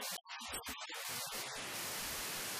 すいません。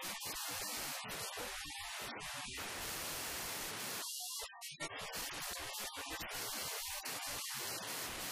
Thank you.